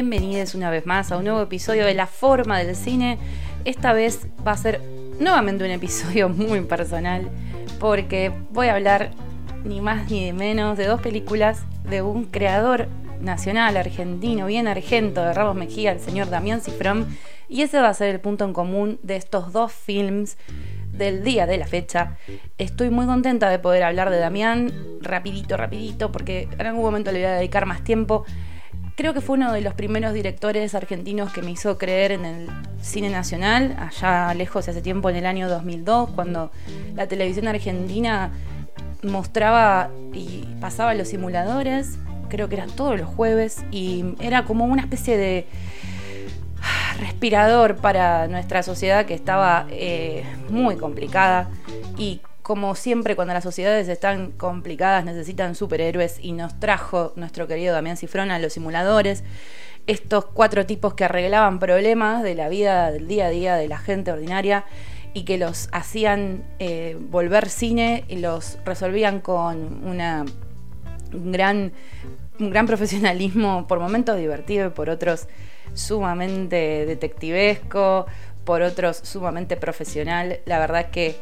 Bienvenidos una vez más a un nuevo episodio de La Forma del Cine. Esta vez va a ser nuevamente un episodio muy personal porque voy a hablar ni más ni menos de dos películas de un creador nacional argentino, bien argento de Ramos Mejía, el señor Damián Cifrón, y ese va a ser el punto en común de estos dos films del día de la fecha. Estoy muy contenta de poder hablar de Damián rapidito, rapidito, porque en algún momento le voy a dedicar más tiempo. Creo que fue uno de los primeros directores argentinos que me hizo creer en el cine nacional, allá lejos hace tiempo, en el año 2002, cuando la televisión argentina mostraba y pasaba los simuladores, creo que eran todos los jueves, y era como una especie de respirador para nuestra sociedad que estaba eh, muy complicada. Y como siempre cuando las sociedades están complicadas necesitan superhéroes y nos trajo nuestro querido Damián Cifrón a los simuladores, estos cuatro tipos que arreglaban problemas de la vida del día a día de la gente ordinaria y que los hacían eh, volver cine y los resolvían con una gran, un gran profesionalismo, por momentos divertido por otros sumamente detectivesco, por otros sumamente profesional. La verdad que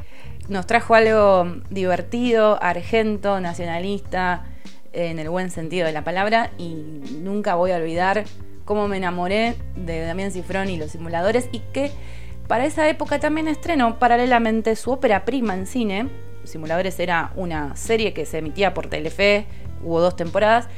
nos trajo algo divertido, argento, nacionalista, en el buen sentido de la palabra, y nunca voy a olvidar cómo me enamoré de Damián Cifrón y los simuladores, y que para esa época también estrenó paralelamente su ópera prima en cine. Simuladores era una serie que se emitía por Telefe, hubo dos temporadas,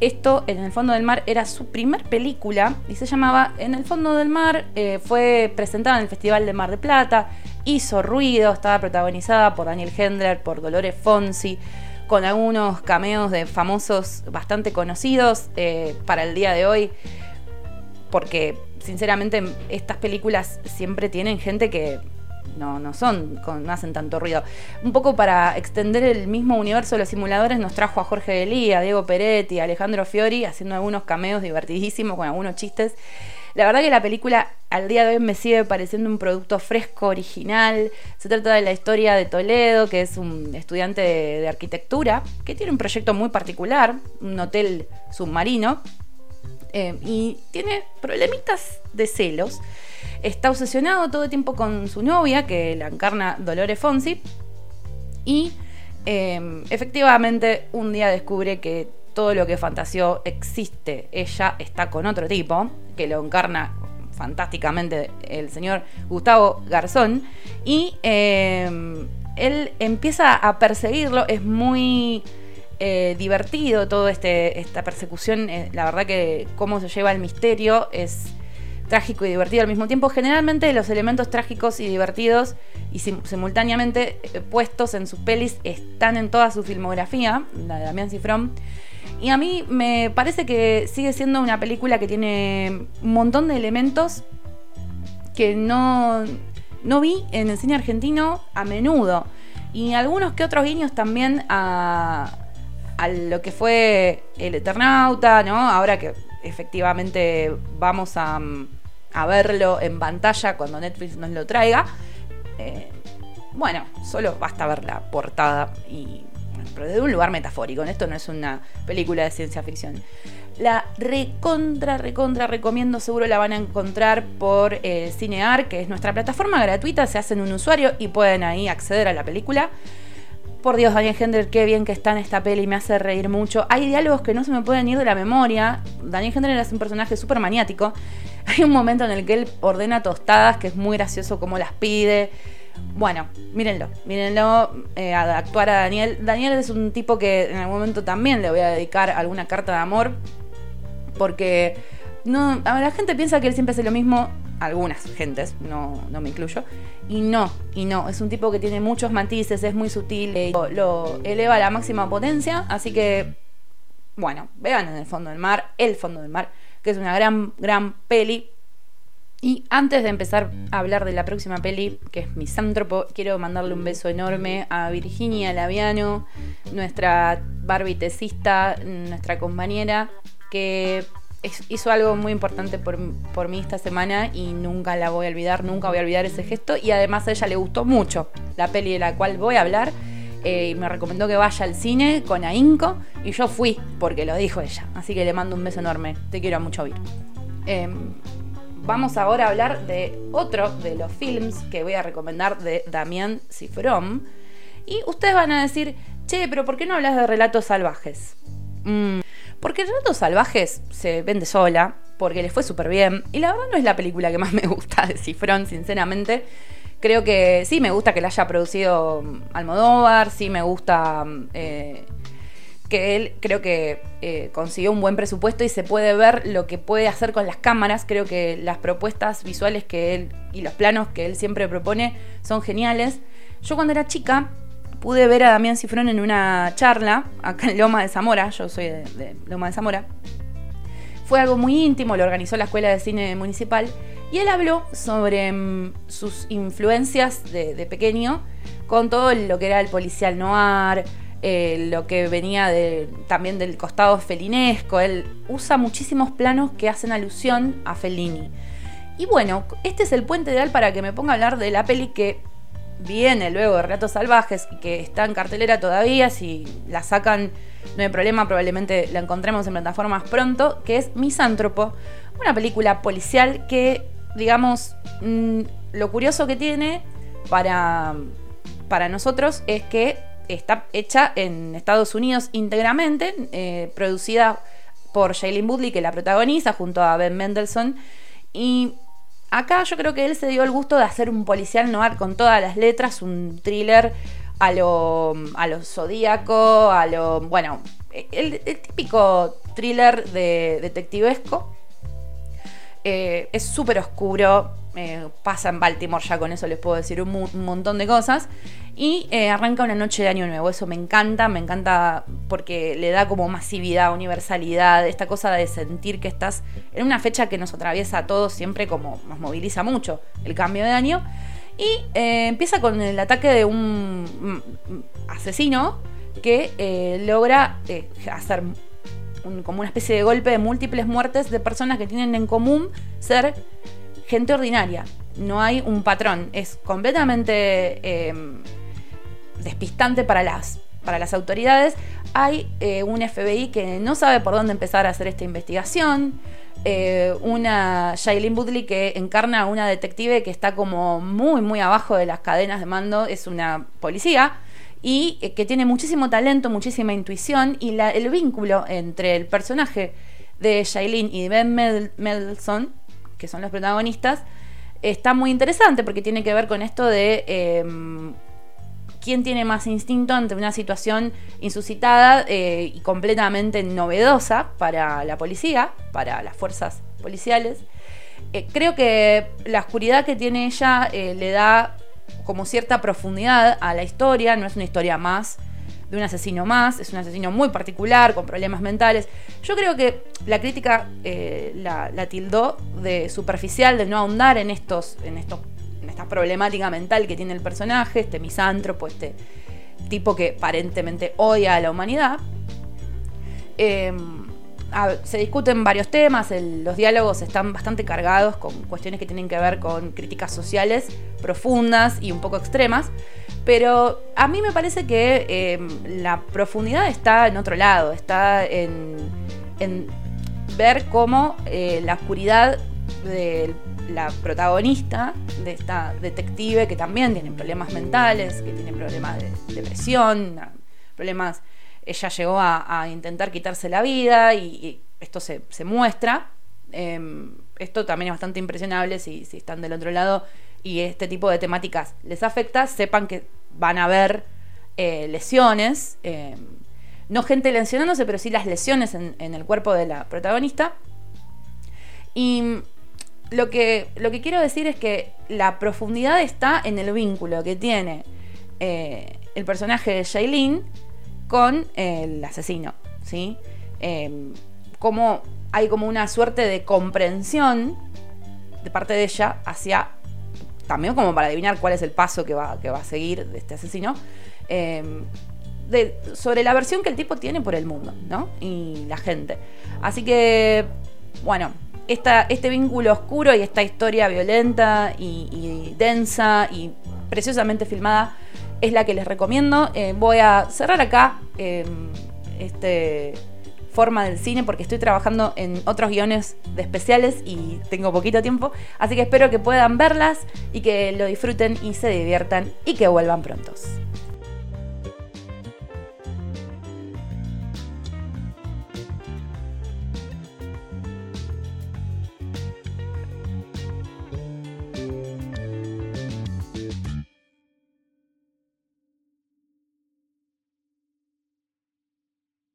esto, En el fondo del mar, era su primer película y se llamaba En el fondo del mar. Eh, fue presentada en el Festival de Mar de Plata, hizo ruido, estaba protagonizada por Daniel Hendler, por Dolores Fonsi, con algunos cameos de famosos bastante conocidos eh, para el día de hoy, porque sinceramente estas películas siempre tienen gente que no, no son, no hacen tanto ruido. Un poco para extender el mismo universo de los simuladores nos trajo a Jorge Delí, a Diego Peretti, Alejandro Fiori, haciendo algunos cameos divertidísimos con algunos chistes. La verdad que la película al día de hoy me sigue pareciendo un producto fresco, original. Se trata de la historia de Toledo, que es un estudiante de arquitectura, que tiene un proyecto muy particular, un hotel submarino, eh, y tiene problemitas de celos. Está obsesionado todo el tiempo con su novia, que la encarna Dolores Fonsi. Y eh, efectivamente un día descubre que todo lo que fantaseó existe. Ella está con otro tipo, que lo encarna fantásticamente el señor Gustavo Garzón. Y eh, él empieza a perseguirlo. Es muy eh, divertido todo este, esta persecución. Eh, la verdad que cómo se lleva el misterio es trágico y divertido al mismo tiempo. Generalmente los elementos trágicos y divertidos y simultáneamente puestos en sus pelis están en toda su filmografía, la de Damián Cifrón. Y a mí me parece que sigue siendo una película que tiene un montón de elementos que no, no vi en el cine argentino a menudo. Y algunos que otros guiños también a, a lo que fue el Eternauta, ¿no? Ahora que efectivamente vamos a, verlo en pantalla cuando Netflix nos lo traiga. Eh, bueno, solo basta ver la portada y. pero desde un lugar metafórico. Esto no es una película de ciencia ficción. La recontra, recontra recomiendo, seguro la van a encontrar por eh, Cinear, que es nuestra plataforma gratuita. Se hacen un usuario y pueden ahí acceder a la película por Dios, Daniel Hendler, qué bien que está en esta peli, me hace reír mucho. Hay diálogos que no se me pueden ir de la memoria. Daniel Hendler es un personaje súper maniático. Hay un momento en el que él ordena tostadas, que es muy gracioso cómo las pide. Bueno, mírenlo, mírenlo eh, a actuar a Daniel. Daniel es un tipo que en algún momento también le voy a dedicar alguna carta de amor, porque no, la gente piensa que él siempre hace lo mismo algunas gentes, no, no me incluyo, y no, y no, es un tipo que tiene muchos matices, es muy sutil, lo, lo eleva a la máxima potencia, así que, bueno, vean en el fondo del mar, el fondo del mar, que es una gran, gran peli. Y antes de empezar a hablar de la próxima peli, que es Misántropo, quiero mandarle un beso enorme a Virginia Laviano, nuestra barbitecista, nuestra compañera, que hizo algo muy importante por, mí esta semana y nunca la voy a olvidar, nunca voy a olvidar ese gesto. Y además a ella le gustó mucho la peli de la cual voy a hablar. Eh, y me recomendó que vaya al cine con ahínco y yo fui porque lo dijo ella. Así que le mando un beso enorme. Te quiero mucho, Vir. Em, vamos ahora a hablar de otro de los films que voy a recomendar de Damián Cifrón. Y ustedes van a decir, che, pero ¿por qué no hablas de Relatos Salvajes? Mm, porque Relatos Salvajes se vende sola, porque le fue súper bien. Y la verdad no es la película que más me gusta de Cifrón, sinceramente. Creo que sí me gusta que la haya producido Almodóvar, sí me gusta eh, que él creo que eh, consiguió un buen presupuesto y se puede ver lo que puede hacer con las cámaras. Creo que las propuestas visuales que él y los planos que él siempre propone son geniales. Yo cuando era chica pude ver a Damián Cifrón en una charla acá en Loma de Zamora, yo soy de, Loma de Zamora. Fue algo muy íntimo, lo organizó la Escuela de Cine Municipal y él habló sobre mm, sus influencias de, de pequeño con todo lo que era el policial noir, eh, lo que venía también del costado felinesco. Él usa muchísimos planos que hacen alusión a Fellini. Y bueno, este es el puente ideal para que me ponga a hablar de la peli que viene luego de Relatos Salvajes y que está en cartelera todavía. Si la sacan, no hay problema, probablemente la encontremos en plataformas pronto, que es Misántropo, una película policial que, digamos, mm, lo curioso que tiene para, para nosotros es que está hecha en Estados Unidos íntegramente, eh, producida por Shailene Woodley, que la protagoniza, junto a Ben Mendelssohn. Y acá yo creo que él se dio el gusto de hacer un policial noir con todas las letras, un thriller a lo, a lo zodíaco, a lo. Bueno, el, típico thriller de detectivesco. Eh, es súper oscuro, eh, pasa en Baltimore, ya con eso les puedo decir un, montón de cosas. Y eh, arranca una noche de año nuevo, eso me encanta, me encanta porque le da como masividad, universalidad, esta cosa de sentir que estás en una fecha que nos atraviesa a todos siempre como nos moviliza mucho el cambio de año. Y empieza con el ataque de un mm, asesino que logra hacer como una especie de golpe de múltiples muertes de personas que tienen en común ser gente ordinaria. No hay un patrón. Es completamente em, despistante para las, para las autoridades. Hay eh, un FBI que no sabe por dónde empezar a hacer esta investigación. Eh, una Shailene Woodley que encarna a una detective que está como muy, muy abajo de las cadenas de mando. Es una policía y eh, que tiene muchísimo talento, muchísima intuición y el vínculo entre el personaje de Shailene y Ben Mendelssohn que son los protagonistas, está muy interesante porque tiene que ver con esto de em, quién tiene más instinto ante una situación insuscitada eh, y completamente novedosa para la policía, para las fuerzas policiales. Eh, creo que la oscuridad que tiene ella le da como cierta profundidad a la historia, no es una historia más de un asesino más, es un asesino muy particular, con problemas mentales. Yo creo que la crítica eh, la, tildó de superficial, de no ahondar en estos, en estos, en esta problemática mental que tiene el personaje, este misántropo, este tipo que aparentemente odia a la humanidad. Se discuten varios temas, los diálogos están bastante cargados con cuestiones que tienen que ver con críticas sociales profundas y un poco extremas, pero a mí me parece que em, la profundidad está en otro lado, está en, ver cómo eh, la oscuridad de la protagonista, de esta detective que también tiene problemas mentales, que tiene problemas de depresión, problemas ella llegó a, intentar quitarse la vida y, esto se, muestra. Em, esto también es bastante impresionable si, están del otro lado y este tipo de temáticas les afecta, sepan que van a haber eh, lesiones, em, no gente lesionándose, pero sí las lesiones en, el cuerpo de la protagonista. Y lo que, lo que quiero decir es que la profundidad está en el vínculo que tiene eh, el personaje de Shailene con el asesino, ¿sí? Em, como hay como una suerte de comprensión de parte de ella hacia, también como para adivinar cuál es el paso que va, que va a seguir de este asesino, em, sobre la versión que el tipo tiene por el mundo, ¿no? Y la gente. Así que, bueno, este vínculo oscuro y esta historia violenta y densa y preciosamente filmada es la que les recomiendo. Eh, voy a cerrar acá em, este forma del cine porque estoy trabajando en otros guiones de especiales y tengo poquito tiempo. Así que espero que puedan verlas y que lo disfruten y se diviertan y que vuelvan prontos.